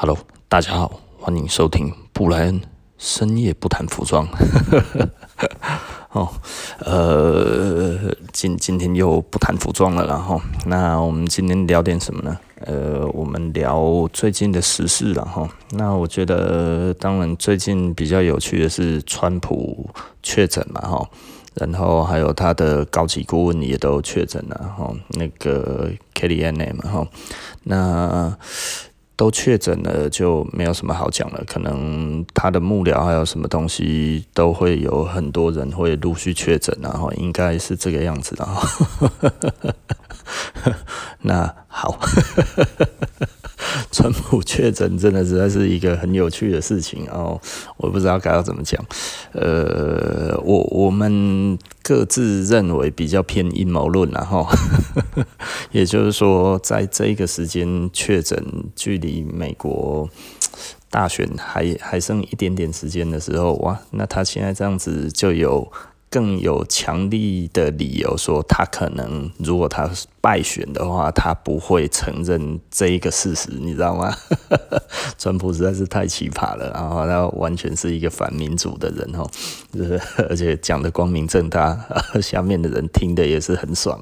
Hello，大家好，欢迎收听布莱恩深夜不谈服装。哦，呃，今今天又不谈服装了，然后，那我们今天聊点什么呢？呃，我们聊最近的时事，然后，那我觉得，当然最近比较有趣的是川普确诊嘛，哈，然后还有他的高级顾问也都确诊了，哈，那个 Kellyanne 嘛，哈，那。都确诊了，就没有什么好讲了。可能他的幕僚还有什么东西，都会有很多人会陆续确诊，然后应该是这个样子的。那好。川普确诊真的实在是一个很有趣的事情哦，我不知道该要怎么讲。呃，我我们各自认为比较偏阴谋论，然后，也就是说，在这个时间确诊，距离美国大选还还剩一点点时间的时候，哇，那他现在这样子就有。更有强力的理由说，他可能如果他败选的话，他不会承认这一个事实，你知道吗？川普实在是太奇葩了，然后他完全是一个反民主的人哦，而且讲的光明正大，下面的人听的也是很爽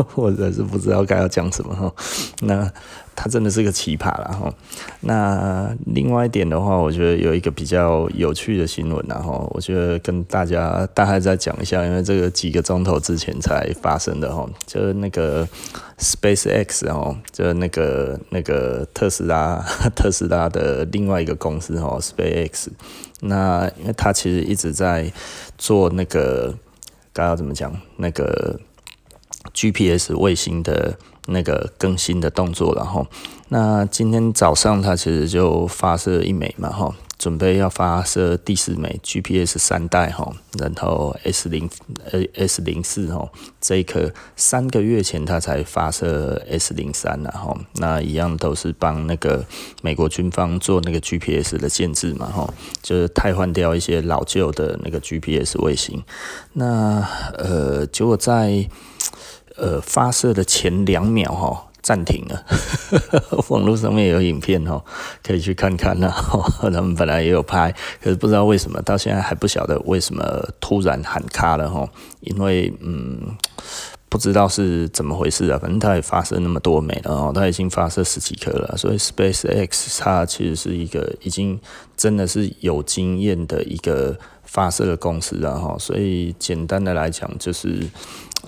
啊，或者是不知道该要讲什么哈，那。他真的是个奇葩了哈。那另外一点的话，我觉得有一个比较有趣的新闻，然后我觉得跟大家大概再讲一下，因为这个几个钟头之前才发生的哈，就是那个 SpaceX 哦，就是那个那个特斯拉特斯拉的另外一个公司哈，SpaceX。那因为他其实一直在做那个该要怎么讲，那个 GPS 卫星的。那个更新的动作，然后，那今天早上他其实就发射一枚嘛，哈，准备要发射第四枚 GPS 三代，哈，然后 S 零呃 S 零四，哈，这一颗三个月前他才发射 S 零三，然后，那一样都是帮那个美国军方做那个 GPS 的建置嘛，哈，就是汰换掉一些老旧的那个 GPS 卫星，那呃，结果在。呃，发射的前两秒哈暂停了，网络上面有影片哈，可以去看看呐。他们本来也有拍，可是不知道为什么到现在还不晓得为什么突然喊卡了哈。因为嗯，不知道是怎么回事啊。反正它也发射那么多枚了哦，它已经发射十几颗了。所以 SpaceX 它其实是一个已经真的是有经验的一个发射的公司了哈。所以简单的来讲就是。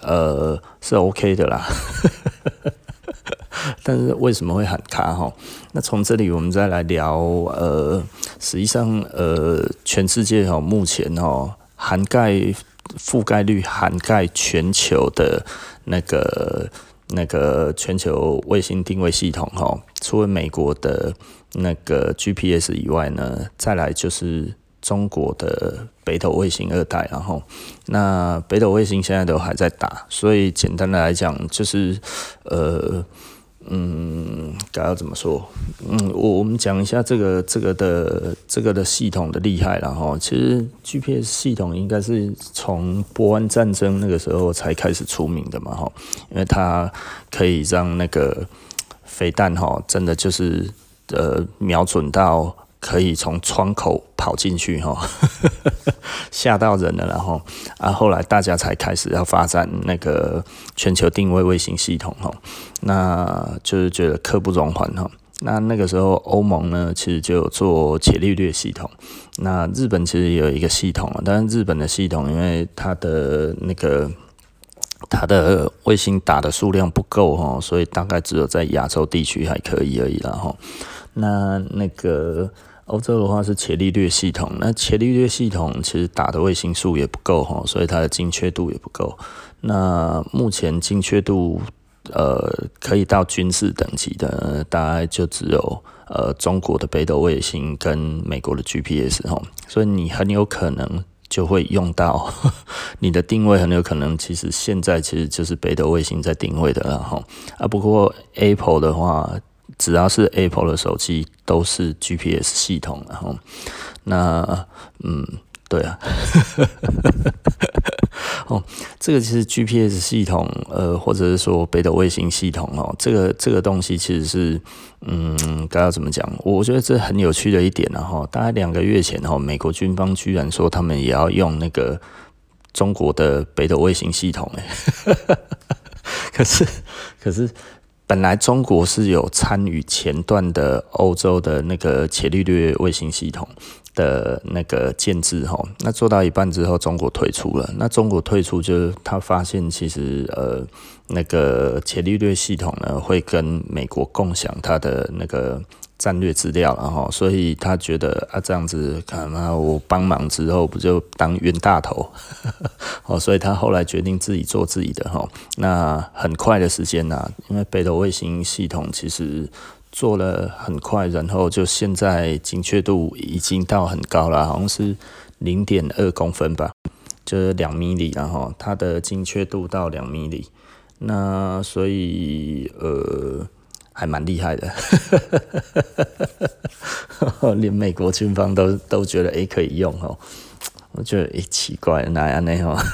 呃，是 OK 的啦，但是为什么会喊卡哈？那从这里我们再来聊，呃，实际上，呃，全世界哈，目前哈，涵盖覆盖率涵盖全球的那个那个全球卫星定位系统哈，除了美国的那个 GPS 以外呢，再来就是。中国的北斗卫星二代，然后那北斗卫星现在都还在打，所以简单的来讲就是，呃，嗯，该要怎么说？嗯，我我们讲一下这个这个的这个的系统的厉害，然后其实 GPS 系统应该是从波湾战争那个时候才开始出名的嘛，哈，因为它可以让那个飞弹哈，真的就是呃瞄准到。可以从窗口跑进去哈，吓到人了，然后啊，后来大家才开始要发展那个全球定位卫星系统哈，那就是觉得刻不容缓哈。那那个时候欧盟呢，其实就有做伽利略系统，那日本其实也有一个系统，但是日本的系统因为它的那个它的卫星打的数量不够哈，所以大概只有在亚洲地区还可以而已了哈。那那个。欧洲的话是伽利略系统，那伽利略系统其实打的卫星数也不够哈，所以它的精确度也不够。那目前精确度呃可以到军事等级的，大概就只有呃中国的北斗卫星跟美国的 GPS 哈，所以你很有可能就会用到 你的定位，很有可能其实现在其实就是北斗卫星在定位的了哈。啊，不过 Apple 的话。只要是 Apple 的手机都是 GPS 系统，然后那嗯，对啊。哦，这个其实 GPS 系统，呃，或者是说北斗卫星系统哦，这个这个东西其实是，嗯，该要怎么讲？我觉得这很有趣的一点，然后大概两个月前哈，美国军方居然说他们也要用那个中国的北斗卫星系统，哎，可是可是本来中国是有参与前段的欧洲的那个伽利略卫星系统。的那个建制哈，那做到一半之后，中国退出了。那中国退出，就是他发现其实呃，那个伽利略系统呢，会跟美国共享它的那个战略资料，然后所以他觉得啊，这样子看啊，我帮忙之后不就当冤大头？哦，所以他后来决定自己做自己的哈。那很快的时间呐，因为北斗卫星系统其实。做了很快，然后就现在精确度已经到很高了，好像是零点二公分吧，就是两米里，然后它的精确度到两米里，那所以呃还蛮厉害的，连美国军方都都觉得诶可以用哦。我觉得诶奇怪，哪样呢？哈，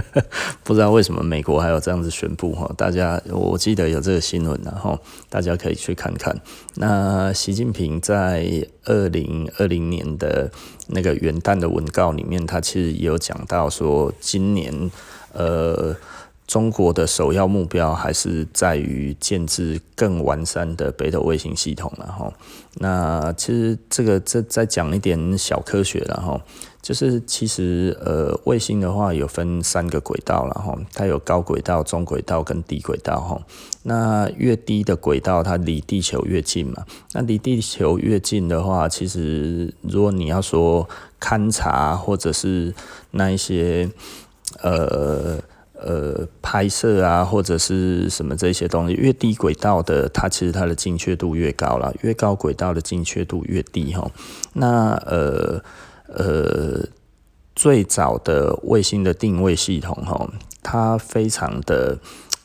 不知道为什么美国还有这样子宣布哈。大家我记得有这个新闻，然后大家可以去看看。那习近平在二零二零年的那个元旦的文告里面，他其实也有讲到说，今年呃。中国的首要目标还是在于建置更完善的北斗卫星系统，然后，那其实这个这再讲一点小科学，然后就是其实呃卫星的话有分三个轨道，然后它有高轨道、中轨道跟低轨道，哈，那越低的轨道它离地球越近嘛，那离地球越近的话，其实如果你要说勘察或者是那一些呃。呃，拍摄啊，或者是什么这些东西，越低轨道的，它其实它的精确度越高了；越高轨道的精确度越低哈。那呃呃，最早的卫星的定位系统哈，它非常的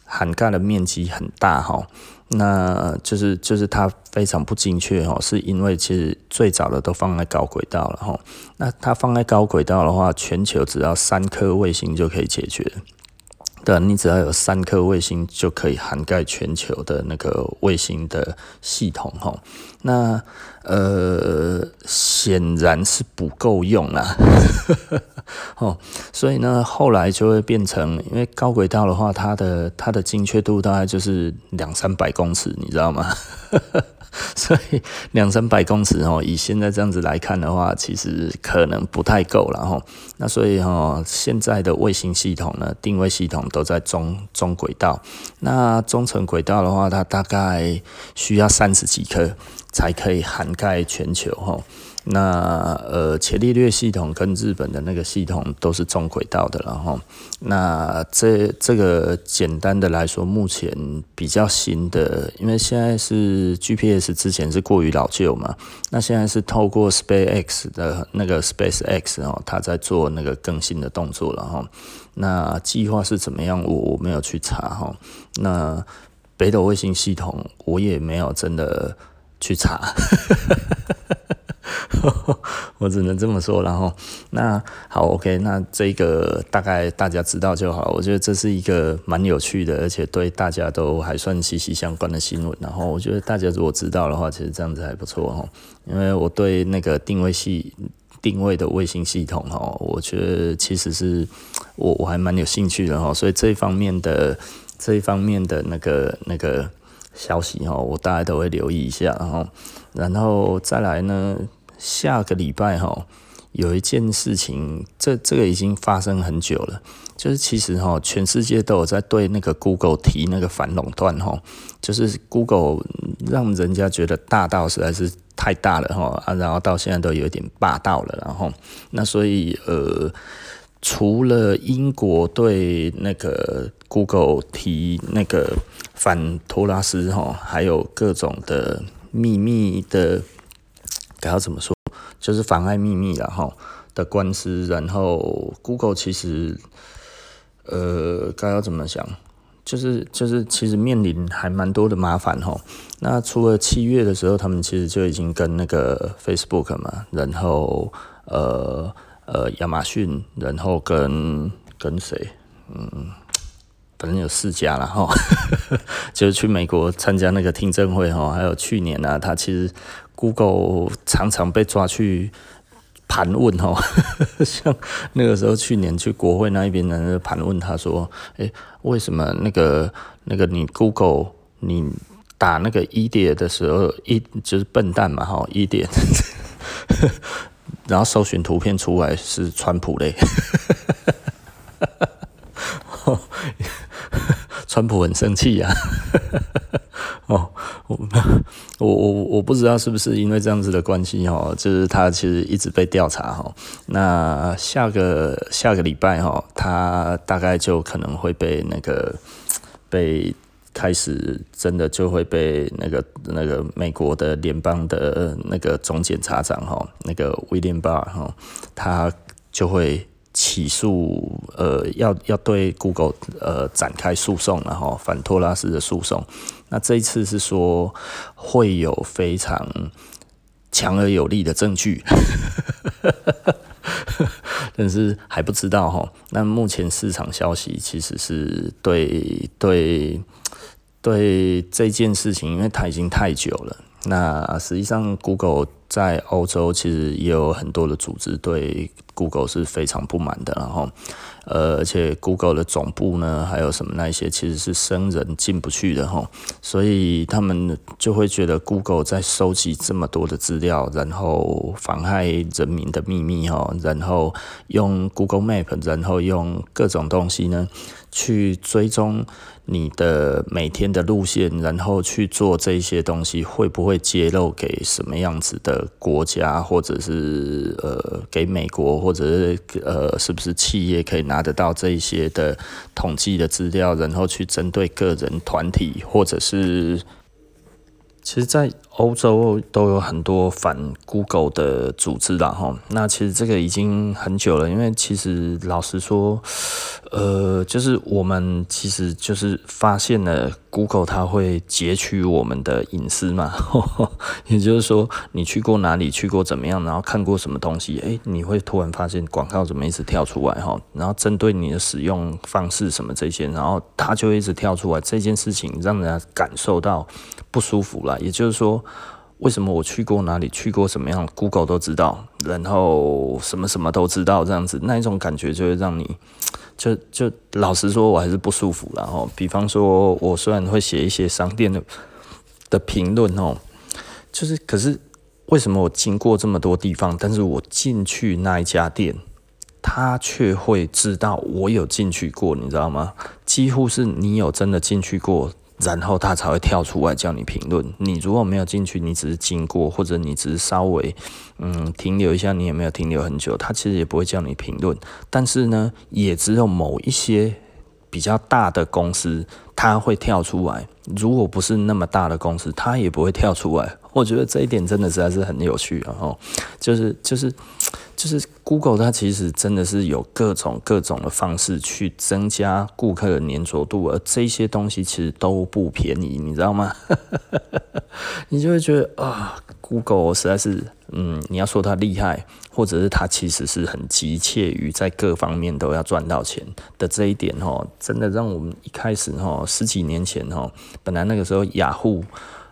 涵盖的面积很大哈。那就是就是它非常不精确哈，是因为其实最早的都放在高轨道了哈。那它放在高轨道的话，全球只要三颗卫星就可以解决。对，你只要有三颗卫星就可以涵盖全球的那个卫星的系统哈。那呃，显然是不够用啦。哦，所以呢，后来就会变成，因为高轨道的话，它的它的精确度大概就是两三百公尺，你知道吗？所以两三百公尺哦，以现在这样子来看的话，其实可能不太够了吼。那所以哈，现在的卫星系统呢，定位系统都在中中轨道。那中层轨道的话，它大概需要三十几颗才可以涵盖全球吼。那呃，伽利略系统跟日本的那个系统都是中轨道的，然后那这这个简单的来说，目前比较新的，因为现在是 GPS 之前是过于老旧嘛，那现在是透过 SpaceX 的那个 SpaceX 哦，他在做那个更新的动作了哈。那计划是怎么样？我我没有去查哈。那北斗卫星系统我也没有真的去查。我只能这么说，然后那好，OK，那这个大概大家知道就好。我觉得这是一个蛮有趣的，而且对大家都还算息息相关的新闻。然后我觉得大家如果知道的话，其实这样子还不错哈。因为我对那个定位系定位的卫星系统哦，我觉得其实是我我还蛮有兴趣的哈。所以这一方面的这一方面的那个那个消息哈，我大家都会留意一下。然后然后再来呢？下个礼拜哈，有一件事情，这这个已经发生很久了，就是其实哈，全世界都有在对那个 Google 提那个反垄断哈，就是 Google 让人家觉得大到实在是太大了哈啊，然后到现在都有点霸道了，然后那所以呃，除了英国对那个 Google 提那个反托拉斯哈，还有各种的秘密的。该要怎么说？就是妨碍秘密了哈的官司，然后 Google 其实，呃，该要怎么讲？就是就是其实面临还蛮多的麻烦哈。那除了七月的时候，他们其实就已经跟那个 Facebook 嘛，然后呃呃亚马逊，然后跟跟谁？嗯，反正有四家了哈，就是去美国参加那个听证会哈，还有去年呢、啊，他其实 Google 常常被抓去。盘问哦，像那个时候去年去国会那一边的盘问，他说：“诶、为什么那个那个你 Google 你打那个一点的时候，一就是笨蛋嘛哈一点 然后搜寻图片出来是川普嘞。”川普很生气呀。我我我不知道是不是因为这样子的关系哈，就是他其实一直被调查哈。那下个下个礼拜哈，他大概就可能会被那个被开始真的就会被那个那个美国的联邦的那个总检察长哈，那个 William Barr 哈，他就会。起诉，呃，要要对 Google 呃展开诉讼，然后反托拉斯的诉讼。那这一次是说会有非常强而有力的证据，但是还不知道哈。那目前市场消息其实是对对对这件事情，因为它已经太久了。那实际上 Google 在欧洲其实也有很多的组织对。Google 是非常不满的，然后，呃，而且 Google 的总部呢，还有什么那些，其实是生人进不去的哈，所以他们就会觉得 Google 在收集这么多的资料，然后妨害人民的秘密哈，然后用 Google Map，然后用各种东西呢去追踪。你的每天的路线，然后去做这些东西，会不会揭露给什么样子的国家，或者是呃给美国，或者是呃是不是企业可以拿得到这一些的统计的资料，然后去针对个人、团体，或者是。其实，在欧洲都有很多反 Google 的组织啦，哈。那其实这个已经很久了，因为其实老实说，呃，就是我们其实就是发现了 Google 它会截取我们的隐私嘛，也就是说，你去过哪里，去过怎么样，然后看过什么东西，诶，你会突然发现广告怎么一直跳出来，哈，然后针对你的使用方式什么这些，然后它就一直跳出来，这件事情让人家感受到不舒服了。也就是说，为什么我去过哪里，去过什么样，Google 都知道，然后什么什么都知道，这样子那一种感觉就会让你，就就老实说，我还是不舒服。然后，比方说，我虽然会写一些商店的的评论哦，就是可是为什么我经过这么多地方，但是我进去那一家店，他却会知道我有进去过，你知道吗？几乎是你有真的进去过。然后他才会跳出来叫你评论。你如果没有进去，你只是经过，或者你只是稍微嗯停留一下，你也没有停留很久，他其实也不会叫你评论。但是呢，也只有某一些比较大的公司，他会跳出来。如果不是那么大的公司，他也不会跳出来。我觉得这一点真的实在是很有趣，然后就是就是。就是 Google，它其实真的是有各种各种的方式去增加顾客的粘着度，而这些东西其实都不便宜，你知道吗？你就会觉得啊，Google 实在是，嗯，你要说它厉害，或者是它其实是很急切于在各方面都要赚到钱的这一点，哈，真的让我们一开始，哈，十几年前，哈，本来那个时候雅虎。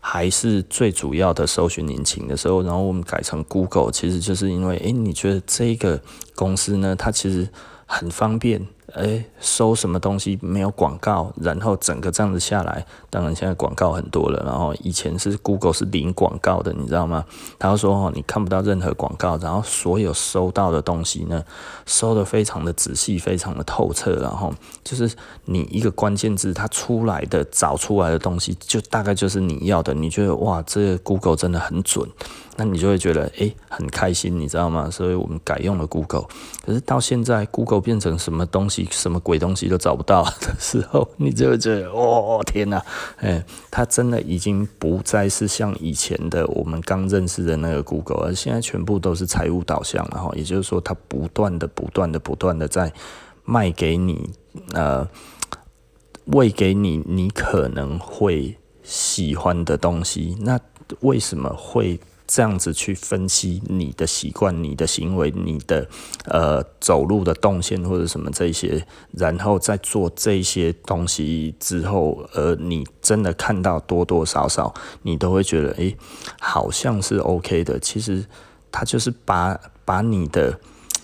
还是最主要的搜寻引擎的时候，然后我们改成 Google，其实就是因为，诶，你觉得这个公司呢，它其实很方便。诶，搜什么东西没有广告，然后整个这样子下来，当然现在广告很多了。然后以前是 Google 是零广告的，你知道吗？他说哦，你看不到任何广告，然后所有搜到的东西呢，搜得非常的仔细，非常的透彻。然后就是你一个关键字，它出来的找出来的东西，就大概就是你要的。你觉得哇，这个 Google 真的很准。那你就会觉得诶、很开心，你知道吗？所以我们改用了 Google。可是到现在 Google 变成什么东西，什么鬼东西都找不到 的时候，你就会觉得哦天哪！诶，它真的已经不再是像以前的我们刚认识的那个 Google，而现在全部都是财务导向，了哈也就是说，它不断的、不断的、不断的在卖给你，呃，喂给你你可能会喜欢的东西。那为什么会？这样子去分析你的习惯、你的行为、你的呃走路的动线或者什么这些，然后再做这些东西之后，呃，你真的看到多多少少，你都会觉得，诶，好像是 OK 的。其实他就是把把你的。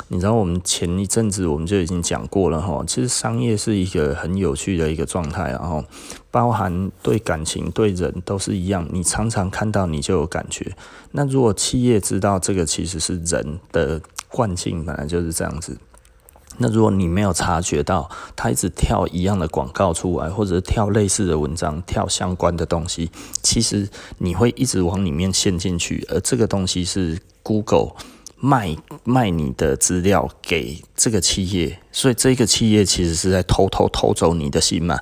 你知道我们前一阵子我们就已经讲过了哈，其实商业是一个很有趣的一个状态，然后包含对感情、对人都是一样。你常常看到你就有感觉。那如果企业知道这个其实是人的惯性，本来就是这样子。那如果你没有察觉到，他一直跳一样的广告出来，或者是跳类似的文章、跳相关的东西，其实你会一直往里面陷进去。而这个东西是 Google。卖卖你的资料给这个企业，所以这个企业其实是在偷偷偷走你的心嘛。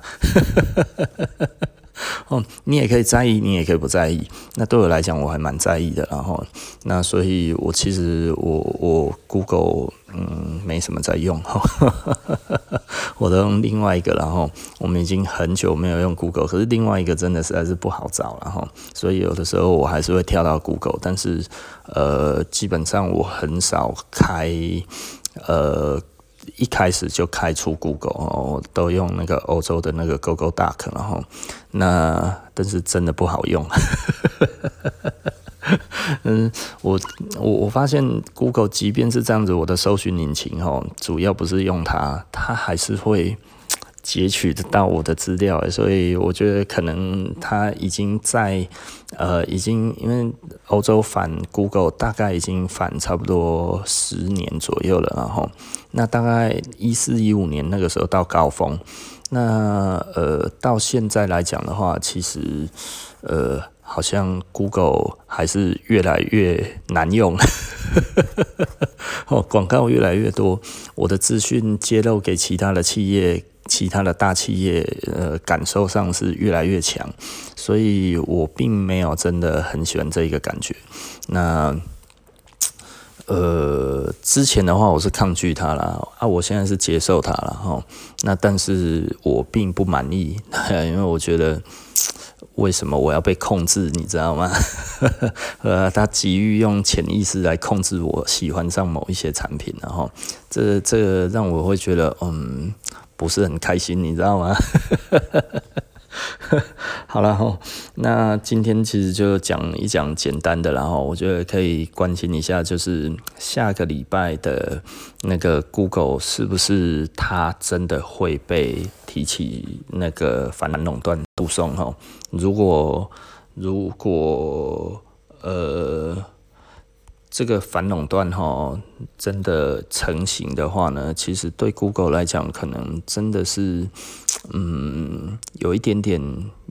哦，你也可以在意，你也可以不在意。那对我来讲，我还蛮在意的。然后，那所以我其实我我 Google 嗯没什么在用，我都用另外一个。然后我们已经很久没有用 Google，可是另外一个真的实在是不好找。然后，所以有的时候我还是会跳到 Google，但是呃，基本上我很少开呃。一开始就开出 Google 哦，都用那个欧洲的那个 Google Duck，然后那但是真的不好用。嗯，我我我发现 Google 即便是这样子，我的搜寻引擎哦，主要不是用它，它还是会。截取得到我的资料，所以我觉得可能他已经在呃，已经因为欧洲反 Google 大概已经反差不多十年左右了，然后那大概一四一五年那个时候到高峰，那呃到现在来讲的话，其实呃好像 Google 还是越来越难用，哦广告越来越多，我的资讯揭露给其他的企业。其他的大企业，呃，感受上是越来越强，所以我并没有真的很喜欢这一个感觉。那，呃，之前的话我是抗拒它啦，啊，我现在是接受它了哈。那但是我并不满意，因为我觉得为什么我要被控制，你知道吗？呃，他急于用潜意识来控制我喜欢上某一些产品，然后这这让我会觉得，嗯。不是很开心，你知道吗？好了齁，那今天其实就讲一讲简单的，然后我觉得可以关心一下，就是下个礼拜的那个 Google 是不是它真的会被提起那个反垄断诉讼？齁，如果如果呃。这个反垄断哈，真的成型的话呢，其实对 Google 来讲，可能真的是，嗯，有一点点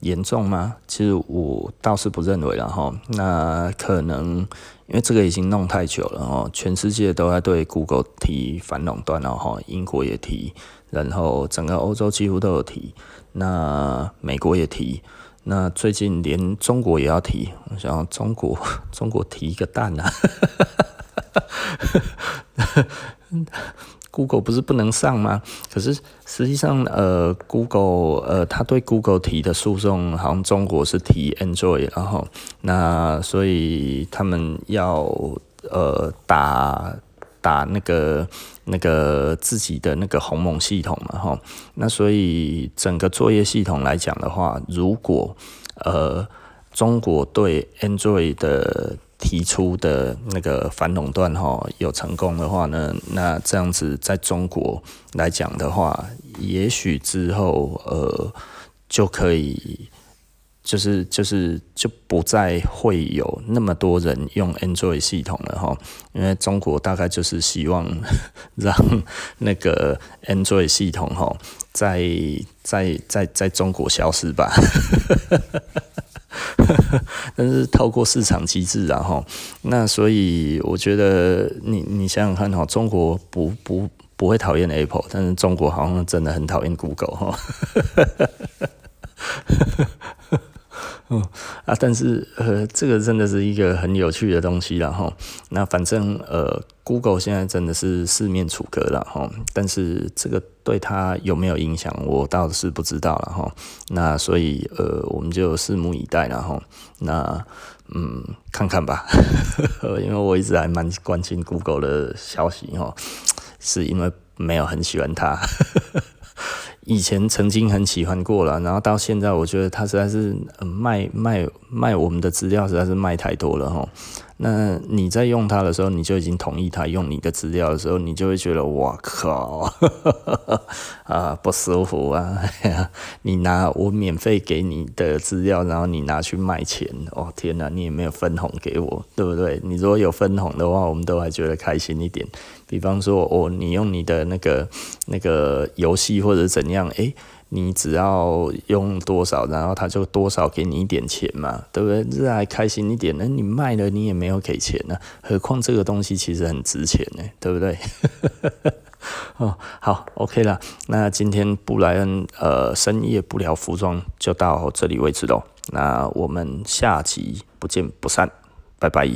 严重吗？其实我倒是不认为了哈。那可能因为这个已经弄太久了哦，全世界都在对 Google 提反垄断了哈，英国也提，然后整个欧洲几乎都有提，那美国也提。那最近连中国也要提，我想中国中国提一个蛋啊！Google 不是不能上吗？可是实际上，呃，Google 呃，他对 Google 提的诉讼，好像中国是提 Android，然后那所以他们要呃打。打那个那个自己的那个鸿蒙系统嘛，哈，那所以整个作业系统来讲的话，如果呃中国对 Android 的提出的那个反垄断哈有成功的话呢，那这样子在中国来讲的话，也许之后呃就可以。就是就是就不再会有那么多人用 Android 系统了哈，因为中国大概就是希望 让那个 Android 系统哈在在在在中国消失吧。但是透过市场机制然后，那所以我觉得你你想想看哈，中国不不不会讨厌 Apple，但是中国好像真的很讨厌 Google 哈。嗯啊，但是呃，这个真的是一个很有趣的东西了哈。那反正呃，Google 现在真的是四面楚歌了哈。但是这个对它有没有影响，我倒是不知道了哈。那所以呃，我们就拭目以待了哈。那嗯，看看吧，因为我一直还蛮关心 Google 的消息哦，是因为没有很喜欢它。以前曾经很喜欢过了，然后到现在，我觉得他实在是卖卖卖我们的资料实在是卖太多了哈。那你在用它的时候，你就已经同意他用你的资料的时候，你就会觉得哇靠，啊不舒服啊！你拿我免费给你的资料，然后你拿去卖钱，哦天哪，你也没有分红给我，对不对？你如果有分红的话，我们都还觉得开心一点。比方说，哦，你用你的那个那个游戏或者怎样，诶，你只要用多少，然后他就多少给你一点钱嘛，对不对？这还开心一点呢。你卖了，你也没有给钱呢，何况这个东西其实很值钱呢，对不对？哦，好，OK 了。那今天布莱恩呃深夜不聊服装就到这里为止喽。那我们下集不见不散，拜拜。